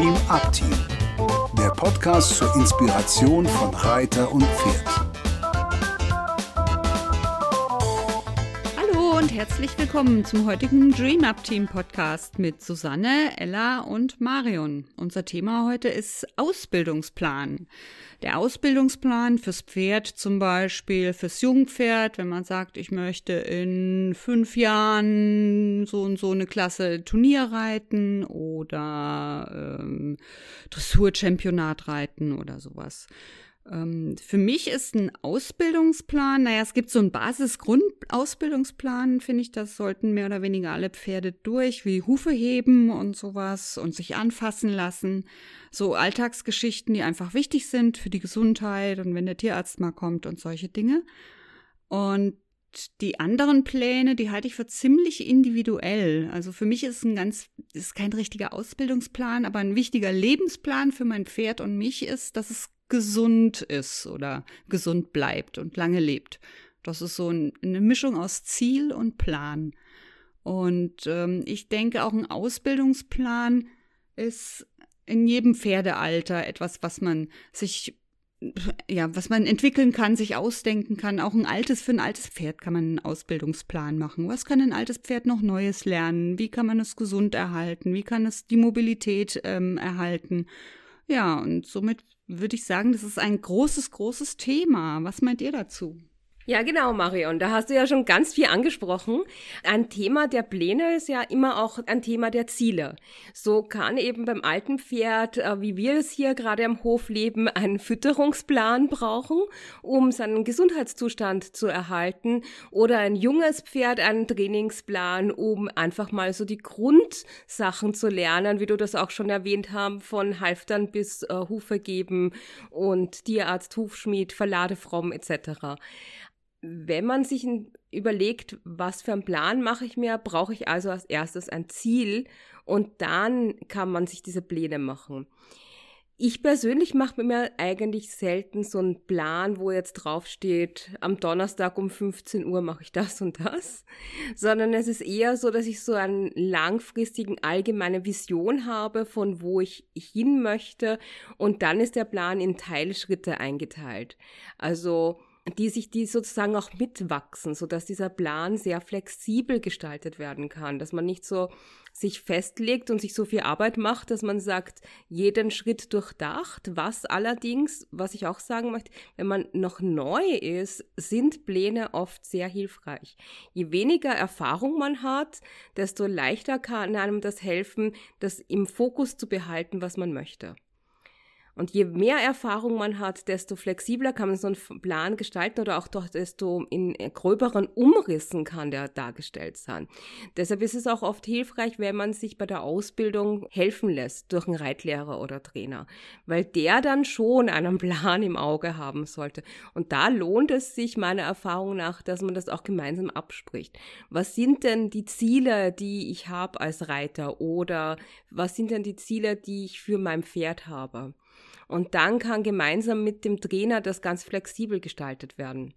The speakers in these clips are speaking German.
Dream Up Team, der Podcast zur Inspiration von Reiter und Pferd. Herzlich willkommen zum heutigen Dream Up Team Podcast mit Susanne, Ella und Marion. Unser Thema heute ist Ausbildungsplan. Der Ausbildungsplan fürs Pferd zum Beispiel, fürs Jungpferd, wenn man sagt, ich möchte in fünf Jahren so und so eine Klasse Turnier reiten oder ähm, Dressurchampionat reiten oder sowas. Ähm, für mich ist ein Ausbildungsplan, naja, es gibt so einen Basis-Grundausbildungsplan, finde ich, das sollten mehr oder weniger alle Pferde durch, wie Hufe heben und sowas und sich anfassen lassen. So Alltagsgeschichten, die einfach wichtig sind für die Gesundheit und wenn der Tierarzt mal kommt und solche Dinge. Und die anderen Pläne, die halte ich für ziemlich individuell. Also für mich ist ein ganz, ist kein richtiger Ausbildungsplan, aber ein wichtiger Lebensplan für mein Pferd und mich ist, dass es gesund ist oder gesund bleibt und lange lebt. Das ist so ein, eine Mischung aus Ziel und Plan. Und ähm, ich denke, auch ein Ausbildungsplan ist in jedem Pferdealter etwas, was man sich ja, was man entwickeln kann, sich ausdenken kann. Auch ein altes, für ein altes Pferd kann man einen Ausbildungsplan machen. Was kann ein altes Pferd noch Neues lernen? Wie kann man es gesund erhalten? Wie kann es die Mobilität ähm, erhalten? Ja, und somit würde ich sagen, das ist ein großes, großes Thema. Was meint ihr dazu? Ja, genau, Marion. Da hast du ja schon ganz viel angesprochen. Ein Thema der Pläne ist ja immer auch ein Thema der Ziele. So kann eben beim alten Pferd, äh, wie wir es hier gerade am Hof leben, einen Fütterungsplan brauchen, um seinen Gesundheitszustand zu erhalten. Oder ein junges Pferd einen Trainingsplan, um einfach mal so die Grundsachen zu lernen, wie du das auch schon erwähnt haben, von Halftern bis äh, Hufe geben und Tierarzt, Hufschmied, Verladefromm etc wenn man sich überlegt, was für einen Plan mache ich mir, brauche ich also als erstes ein Ziel und dann kann man sich diese Pläne machen. Ich persönlich mache mir eigentlich selten so einen Plan, wo jetzt draufsteht, am Donnerstag um 15 Uhr mache ich das und das, sondern es ist eher so, dass ich so einen langfristigen allgemeine Vision habe, von wo ich hin möchte und dann ist der Plan in Teilschritte eingeteilt. Also die sich die sozusagen auch mitwachsen, so dass dieser Plan sehr flexibel gestaltet werden kann, dass man nicht so sich festlegt und sich so viel Arbeit macht, dass man sagt, jeden Schritt durchdacht. Was allerdings, was ich auch sagen möchte, wenn man noch neu ist, sind Pläne oft sehr hilfreich. Je weniger Erfahrung man hat, desto leichter kann einem das helfen, das im Fokus zu behalten, was man möchte. Und je mehr Erfahrung man hat, desto flexibler kann man so einen Plan gestalten oder auch doch desto in gröberen Umrissen kann der dargestellt sein. Deshalb ist es auch oft hilfreich, wenn man sich bei der Ausbildung helfen lässt durch einen Reitlehrer oder Trainer, weil der dann schon einen Plan im Auge haben sollte. Und da lohnt es sich meiner Erfahrung nach, dass man das auch gemeinsam abspricht. Was sind denn die Ziele, die ich habe als Reiter oder was sind denn die Ziele, die ich für mein Pferd habe? Und dann kann gemeinsam mit dem Trainer das ganz flexibel gestaltet werden.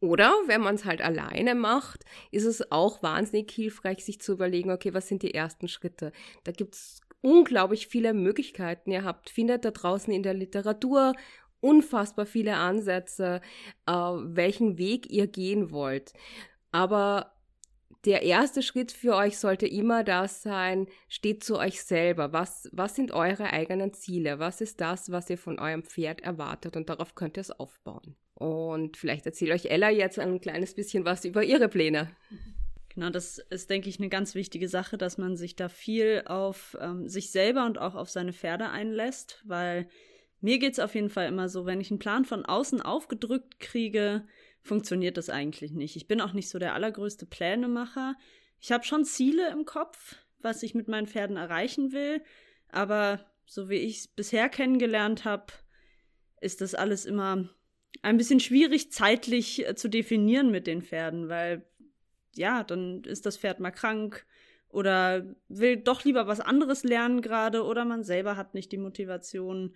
Oder wenn man es halt alleine macht, ist es auch wahnsinnig hilfreich, sich zu überlegen, okay, was sind die ersten Schritte? Da gibt es unglaublich viele Möglichkeiten. Ihr habt, findet da draußen in der Literatur unfassbar viele Ansätze, äh, welchen Weg ihr gehen wollt. Aber der erste Schritt für euch sollte immer das sein, steht zu euch selber. Was, was sind eure eigenen Ziele? Was ist das, was ihr von eurem Pferd erwartet? Und darauf könnt ihr es aufbauen. Und vielleicht erzählt euch Ella jetzt ein kleines bisschen was über ihre Pläne. Genau, das ist, denke ich, eine ganz wichtige Sache, dass man sich da viel auf ähm, sich selber und auch auf seine Pferde einlässt, weil mir geht es auf jeden Fall immer so, wenn ich einen Plan von außen aufgedrückt kriege, funktioniert das eigentlich nicht. Ich bin auch nicht so der allergrößte Plänemacher. Ich habe schon Ziele im Kopf, was ich mit meinen Pferden erreichen will, aber so wie ich es bisher kennengelernt habe, ist das alles immer ein bisschen schwierig zeitlich äh, zu definieren mit den Pferden, weil ja, dann ist das Pferd mal krank oder will doch lieber was anderes lernen gerade oder man selber hat nicht die Motivation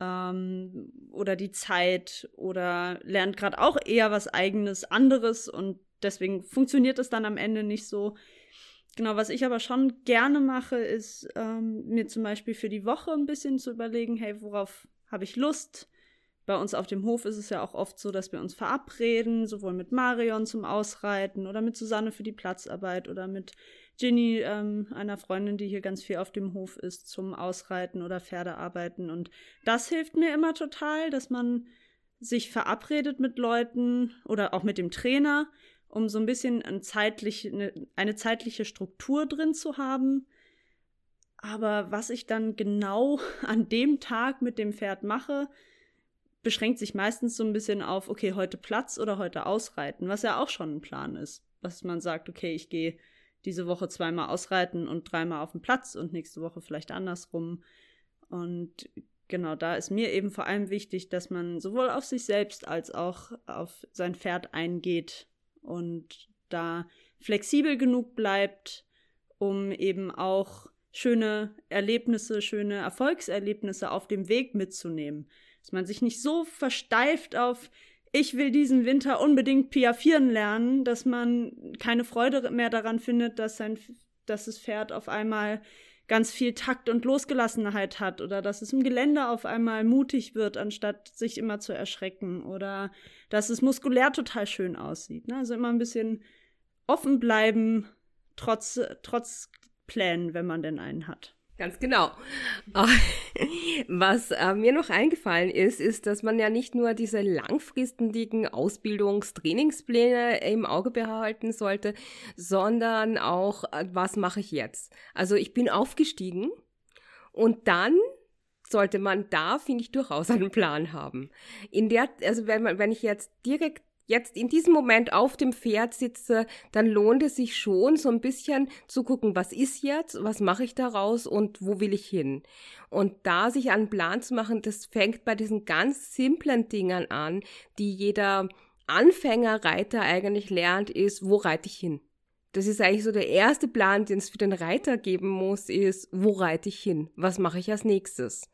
ähm, oder die Zeit oder lernt gerade auch eher was eigenes, anderes und deswegen funktioniert es dann am Ende nicht so. Genau, was ich aber schon gerne mache, ist ähm, mir zum Beispiel für die Woche ein bisschen zu überlegen, hey, worauf habe ich Lust? Bei uns auf dem Hof ist es ja auch oft so, dass wir uns verabreden, sowohl mit Marion zum Ausreiten oder mit Susanne für die Platzarbeit oder mit Ginny, ähm, einer Freundin, die hier ganz viel auf dem Hof ist, zum Ausreiten oder Pferdearbeiten. Und das hilft mir immer total, dass man sich verabredet mit Leuten oder auch mit dem Trainer um so ein bisschen ein zeitlich, eine, eine zeitliche Struktur drin zu haben. Aber was ich dann genau an dem Tag mit dem Pferd mache, beschränkt sich meistens so ein bisschen auf, okay, heute Platz oder heute ausreiten, was ja auch schon ein Plan ist. Was man sagt, okay, ich gehe diese Woche zweimal ausreiten und dreimal auf den Platz und nächste Woche vielleicht andersrum. Und genau da ist mir eben vor allem wichtig, dass man sowohl auf sich selbst als auch auf sein Pferd eingeht und da flexibel genug bleibt, um eben auch schöne Erlebnisse, schöne Erfolgserlebnisse auf dem Weg mitzunehmen. Dass man sich nicht so versteift auf, ich will diesen Winter unbedingt piafieren lernen, dass man keine Freude mehr daran findet, dass sein, dass das Pferd auf einmal ganz viel Takt und Losgelassenheit hat oder dass es im Gelände auf einmal mutig wird, anstatt sich immer zu erschrecken oder dass es muskulär total schön aussieht. Ne? Also immer ein bisschen offen bleiben, trotz, trotz Plänen, wenn man denn einen hat. Ganz genau. Was äh, mir noch eingefallen ist, ist, dass man ja nicht nur diese langfristigen Ausbildungstrainingspläne im Auge behalten sollte, sondern auch, äh, was mache ich jetzt? Also ich bin aufgestiegen und dann sollte man da, finde ich, durchaus einen Plan haben. In der, also wenn man, wenn ich jetzt direkt jetzt in diesem Moment auf dem Pferd sitze, dann lohnt es sich schon so ein bisschen zu gucken, was ist jetzt, was mache ich daraus und wo will ich hin. Und da sich einen Plan zu machen, das fängt bei diesen ganz simplen Dingen an, die jeder Anfängerreiter eigentlich lernt, ist, wo reite ich hin? Das ist eigentlich so der erste Plan, den es für den Reiter geben muss, ist, wo reite ich hin? Was mache ich als nächstes?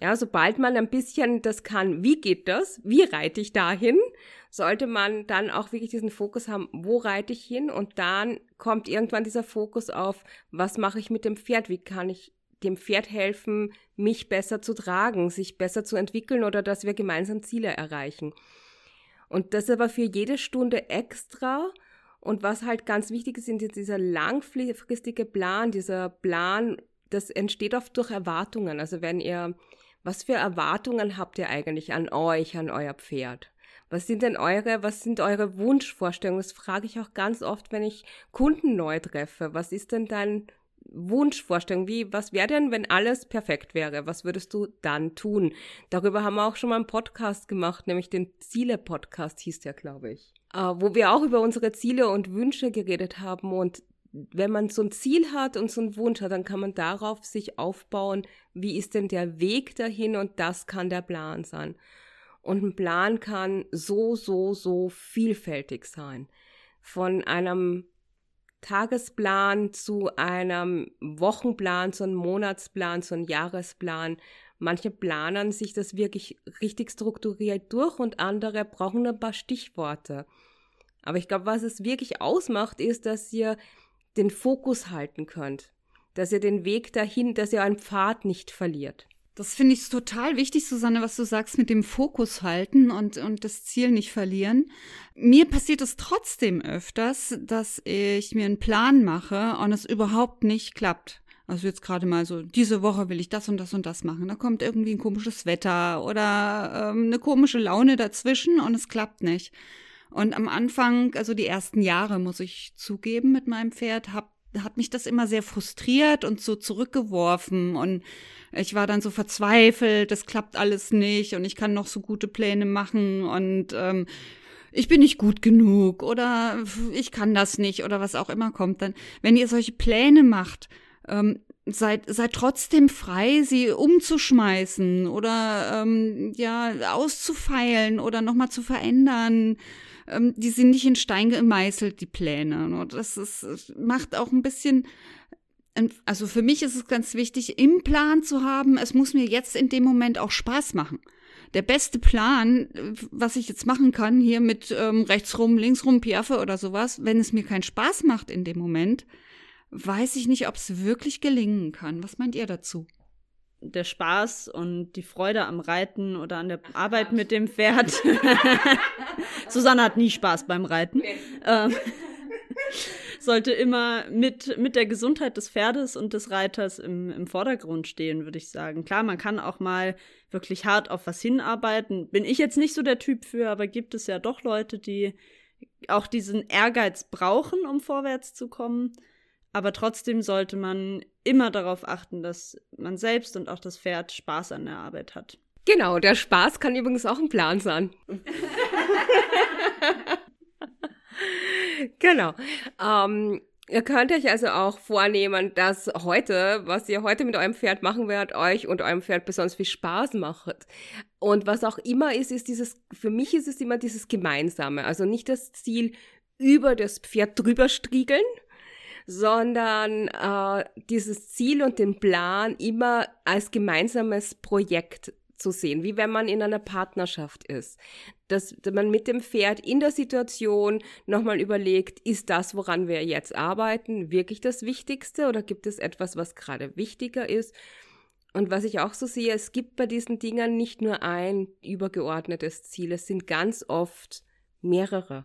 Ja, sobald man ein bisschen das kann, wie geht das? Wie reite ich dahin? Sollte man dann auch wirklich diesen Fokus haben, wo reite ich hin? Und dann kommt irgendwann dieser Fokus auf, was mache ich mit dem Pferd? Wie kann ich dem Pferd helfen, mich besser zu tragen, sich besser zu entwickeln oder dass wir gemeinsam Ziele erreichen? Und das aber für jede Stunde extra. Und was halt ganz wichtig ist, sind dieser langfristige Plan, dieser Plan, das entsteht oft durch Erwartungen. Also wenn ihr was für Erwartungen habt ihr eigentlich an euch, an euer Pferd? Was sind denn eure, was sind eure Wunschvorstellungen? Das frage ich auch ganz oft, wenn ich Kunden neu treffe. Was ist denn dein Wunschvorstellung? Wie, was wäre denn, wenn alles perfekt wäre? Was würdest du dann tun? Darüber haben wir auch schon mal einen Podcast gemacht, nämlich den Ziele-Podcast hieß der, glaube ich. Äh, wo wir auch über unsere Ziele und Wünsche geredet haben und wenn man so ein Ziel hat und so einen Wunsch hat, dann kann man darauf sich aufbauen, wie ist denn der Weg dahin und das kann der Plan sein. Und ein Plan kann so, so, so vielfältig sein. Von einem Tagesplan zu einem Wochenplan, zu einem Monatsplan, zu einem Jahresplan. Manche planen sich das wirklich richtig strukturiert durch und andere brauchen ein paar Stichworte. Aber ich glaube, was es wirklich ausmacht, ist, dass ihr den Fokus halten könnt, dass ihr den Weg dahin, dass ihr einen Pfad nicht verliert. Das finde ich total wichtig, Susanne, was du sagst mit dem Fokus halten und, und das Ziel nicht verlieren. Mir passiert es trotzdem öfters, dass ich mir einen Plan mache und es überhaupt nicht klappt. Also jetzt gerade mal so, diese Woche will ich das und das und das machen. Da kommt irgendwie ein komisches Wetter oder ähm, eine komische Laune dazwischen und es klappt nicht. Und am Anfang, also die ersten Jahre, muss ich zugeben, mit meinem Pferd, hab, hat mich das immer sehr frustriert und so zurückgeworfen. Und ich war dann so verzweifelt, das klappt alles nicht und ich kann noch so gute Pläne machen und ähm, ich bin nicht gut genug oder ich kann das nicht oder was auch immer kommt. Dann, wenn ihr solche Pläne macht, ähm, seid, seid trotzdem frei, sie umzuschmeißen oder ähm, ja auszufeilen oder nochmal zu verändern ähm, die sind nicht in Stein gemeißelt, die Pläne. Und das ist, macht auch ein bisschen, also für mich ist es ganz wichtig, im Plan zu haben, es muss mir jetzt in dem Moment auch Spaß machen. Der beste Plan, was ich jetzt machen kann, hier mit ähm, rechts rum, links rum, Piaffe oder sowas, wenn es mir keinen Spaß macht in dem Moment, weiß ich nicht, ob es wirklich gelingen kann. Was meint ihr dazu? Der Spaß und die Freude am Reiten oder an der Arbeit mit dem Pferd. Susanne hat nie Spaß beim Reiten. Ähm, sollte immer mit, mit der Gesundheit des Pferdes und des Reiters im, im Vordergrund stehen, würde ich sagen. Klar, man kann auch mal wirklich hart auf was hinarbeiten. Bin ich jetzt nicht so der Typ für, aber gibt es ja doch Leute, die auch diesen Ehrgeiz brauchen, um vorwärts zu kommen. Aber trotzdem sollte man immer darauf achten, dass man selbst und auch das Pferd Spaß an der Arbeit hat. Genau, der Spaß kann übrigens auch ein Plan sein. genau. Ähm, Ihr könnt euch also auch vornehmen, dass heute, was ihr heute mit eurem Pferd machen werdet, euch und eurem Pferd besonders viel Spaß macht. Und was auch immer ist, ist dieses, für mich ist es immer dieses Gemeinsame. Also nicht das Ziel, über das Pferd drüber striegeln, sondern äh, dieses Ziel und den Plan immer als gemeinsames Projekt zu sehen, wie wenn man in einer Partnerschaft ist. Dass man mit dem Pferd in der Situation nochmal überlegt, ist das, woran wir jetzt arbeiten, wirklich das Wichtigste oder gibt es etwas, was gerade wichtiger ist? Und was ich auch so sehe, es gibt bei diesen Dingern nicht nur ein übergeordnetes Ziel, es sind ganz oft mehrere.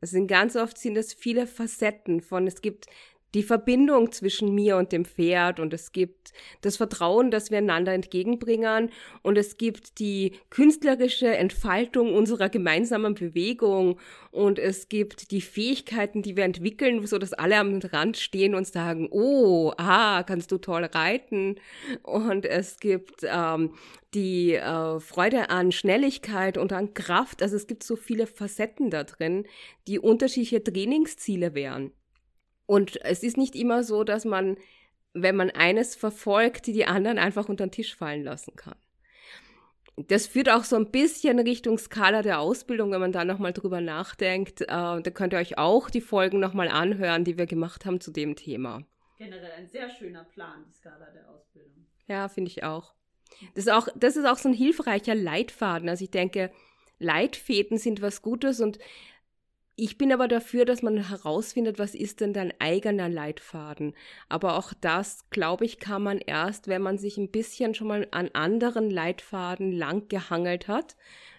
Es sind ganz oft sind es viele Facetten von, es gibt die Verbindung zwischen mir und dem Pferd und es gibt das Vertrauen, das wir einander entgegenbringen und es gibt die künstlerische Entfaltung unserer gemeinsamen Bewegung und es gibt die Fähigkeiten, die wir entwickeln, so dass alle am Rand stehen und sagen, oh, ah, kannst du toll reiten und es gibt ähm, die äh, Freude an Schnelligkeit und an Kraft, also es gibt so viele Facetten da drin, die unterschiedliche Trainingsziele wären. Und es ist nicht immer so, dass man, wenn man eines verfolgt, die anderen einfach unter den Tisch fallen lassen kann. Das führt auch so ein bisschen Richtung Skala der Ausbildung, wenn man da nochmal drüber nachdenkt. Äh, da könnt ihr euch auch die Folgen nochmal anhören, die wir gemacht haben zu dem Thema. Generell ein sehr schöner Plan, die Skala der Ausbildung. Ja, finde ich auch. Das ist auch, das ist auch so ein hilfreicher Leitfaden. Also ich denke, Leitfäden sind was Gutes und ich bin aber dafür, dass man herausfindet, was ist denn dein eigener Leitfaden. Aber auch das, glaube ich, kann man erst, wenn man sich ein bisschen schon mal an anderen Leitfaden lang gehangelt hat.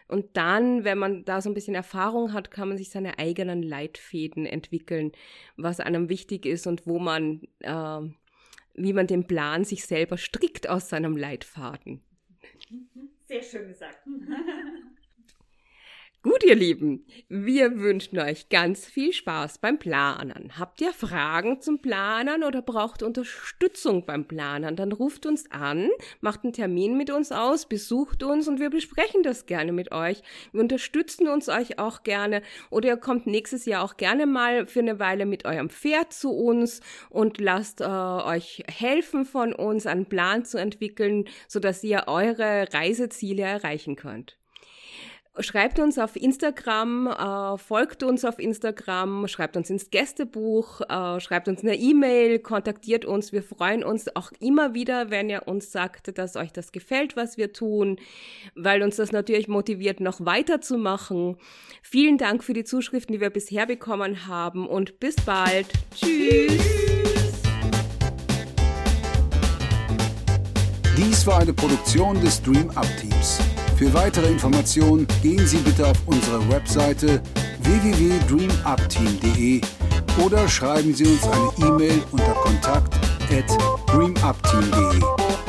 Und dann, wenn man da so ein bisschen Erfahrung hat, kann man sich seine eigenen Leitfäden entwickeln, was einem wichtig ist und wo man, äh, wie man den Plan sich selber strickt aus seinem Leitfaden. Sehr schön gesagt. Gut, ihr Lieben, wir wünschen euch ganz viel Spaß beim Planen. Habt ihr Fragen zum Planen oder braucht Unterstützung beim Planen? Dann ruft uns an, macht einen Termin mit uns aus, besucht uns und wir besprechen das gerne mit euch. Wir unterstützen uns euch auch gerne oder ihr kommt nächstes Jahr auch gerne mal für eine Weile mit eurem Pferd zu uns und lasst äh, euch helfen von uns, einen Plan zu entwickeln, sodass ihr eure Reiseziele erreichen könnt. Schreibt uns auf Instagram, äh, folgt uns auf Instagram, schreibt uns ins Gästebuch, äh, schreibt uns eine E-Mail, kontaktiert uns. Wir freuen uns auch immer wieder, wenn ihr uns sagt, dass euch das gefällt, was wir tun, weil uns das natürlich motiviert, noch weiterzumachen. Vielen Dank für die Zuschriften, die wir bisher bekommen haben und bis bald. Tschüss. Dies war eine Produktion des Dream Up Teams. Für weitere Informationen gehen Sie bitte auf unsere Webseite www.dreamupteam.de oder schreiben Sie uns eine E-Mail unter kontakt at dreamupteam.de.